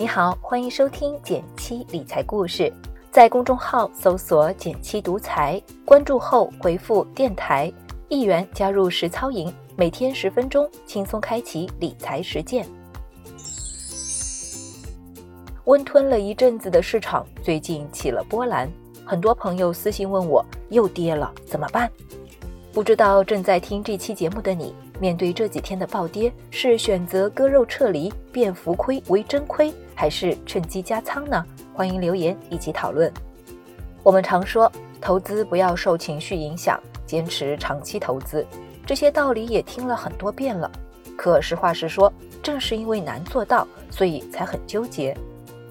你好，欢迎收听减七理财故事，在公众号搜索“减七独裁，关注后回复“电台”一元加入实操营，每天十分钟，轻松开启理财实践。温吞了一阵子的市场最近起了波澜，很多朋友私信问我又跌了怎么办？不知道正在听这期节目的你。面对这几天的暴跌，是选择割肉撤离，变浮亏为真亏，还是趁机加仓呢？欢迎留言一起讨论。我们常说，投资不要受情绪影响，坚持长期投资，这些道理也听了很多遍了。可实话实说，正是因为难做到，所以才很纠结。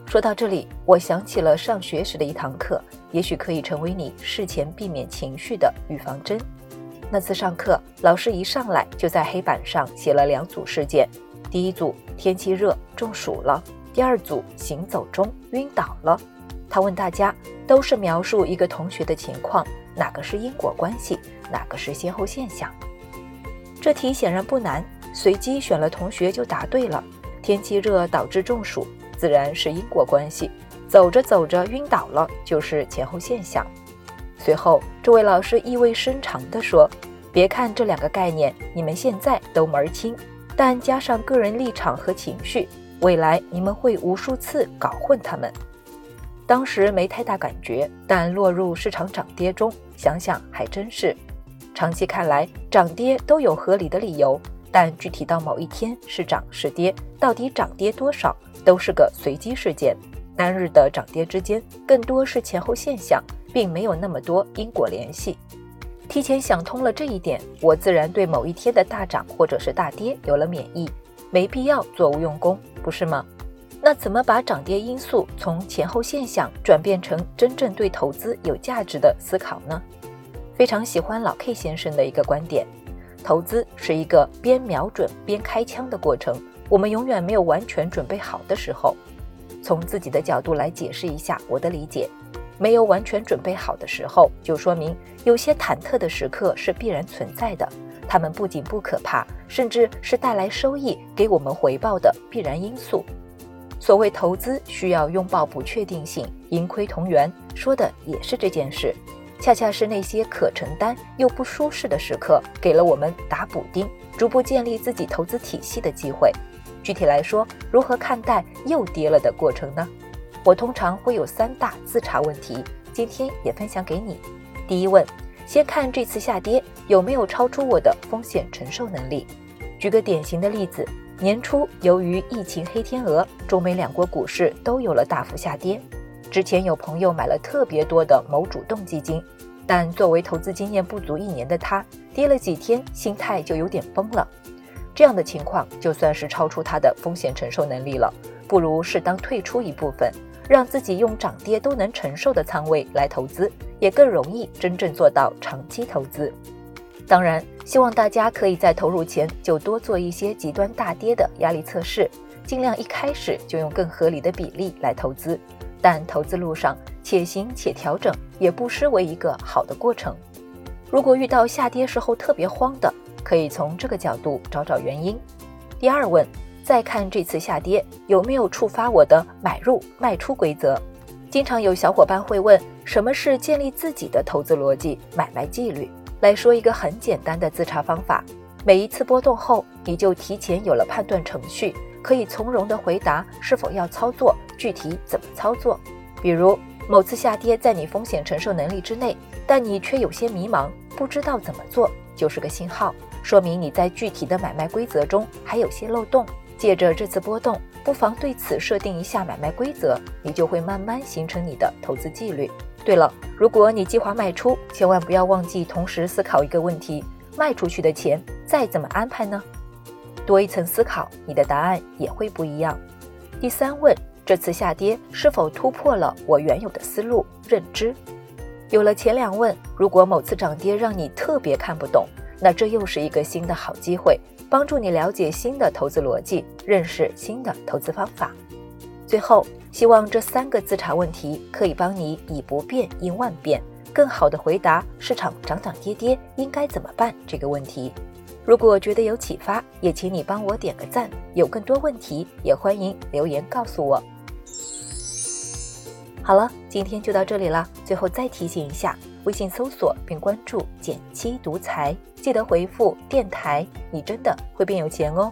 说到这里，我想起了上学时的一堂课，也许可以成为你事前避免情绪的预防针。那次上课，老师一上来就在黑板上写了两组事件：第一组天气热中暑了，第二组行走中晕倒了。他问大家，都是描述一个同学的情况，哪个是因果关系，哪个是先后现象？这题显然不难，随机选了同学就答对了。天气热导致中暑，自然是因果关系；走着走着晕倒了，就是前后现象。随后，这位老师意味深长地说：“别看这两个概念，你们现在都门儿清，但加上个人立场和情绪，未来你们会无数次搞混他们。”当时没太大感觉，但落入市场涨跌中，想想还真是。长期看来，涨跌都有合理的理由，但具体到某一天是涨是跌，到底涨跌多少，都是个随机事件。单日的涨跌之间，更多是前后现象。并没有那么多因果联系。提前想通了这一点，我自然对某一天的大涨或者是大跌有了免疫，没必要做无用功，不是吗？那怎么把涨跌因素从前后现象转变成真正对投资有价值的思考呢？非常喜欢老 K 先生的一个观点：投资是一个边瞄准边开枪的过程，我们永远没有完全准备好的时候。从自己的角度来解释一下我的理解。没有完全准备好的时候，就说明有些忐忑的时刻是必然存在的。他们不仅不可怕，甚至是带来收益、给我们回报的必然因素。所谓投资需要拥抱不确定性，盈亏同源，说的也是这件事。恰恰是那些可承担又不舒适的时刻，给了我们打补丁、逐步建立自己投资体系的机会。具体来说，如何看待又跌了的过程呢？我通常会有三大自查问题，今天也分享给你。第一问，先看这次下跌有没有超出我的风险承受能力。举个典型的例子，年初由于疫情黑天鹅，中美两国股市都有了大幅下跌。之前有朋友买了特别多的某主动基金，但作为投资经验不足一年的他，跌了几天，心态就有点崩了。这样的情况就算是超出他的风险承受能力了，不如适当退出一部分。让自己用涨跌都能承受的仓位来投资，也更容易真正做到长期投资。当然，希望大家可以在投入前就多做一些极端大跌的压力测试，尽量一开始就用更合理的比例来投资。但投资路上且行且调整，也不失为一个好的过程。如果遇到下跌时候特别慌的，可以从这个角度找找原因。第二问。再看这次下跌有没有触发我的买入卖出规则？经常有小伙伴会问，什么是建立自己的投资逻辑、买卖纪律？来说一个很简单的自查方法：每一次波动后，你就提前有了判断程序，可以从容的回答是否要操作，具体怎么操作。比如某次下跌在你风险承受能力之内，但你却有些迷茫，不知道怎么做，就是个信号，说明你在具体的买卖规则中还有些漏洞。借着这次波动，不妨对此设定一下买卖规则，你就会慢慢形成你的投资纪律。对了，如果你计划卖出，千万不要忘记同时思考一个问题：卖出去的钱再怎么安排呢？多一层思考，你的答案也会不一样。第三问：这次下跌是否突破了我原有的思路认知？有了前两问，如果某次涨跌让你特别看不懂，那这又是一个新的好机会。帮助你了解新的投资逻辑，认识新的投资方法。最后，希望这三个自查问题可以帮你以不变应万变，更好的回答市场涨涨跌跌应该怎么办这个问题。如果觉得有启发，也请你帮我点个赞。有更多问题，也欢迎留言告诉我。好了，今天就到这里了。最后再提醒一下，微信搜索并关注“减七独裁”，记得回复“电台”，你真的会变有钱哦。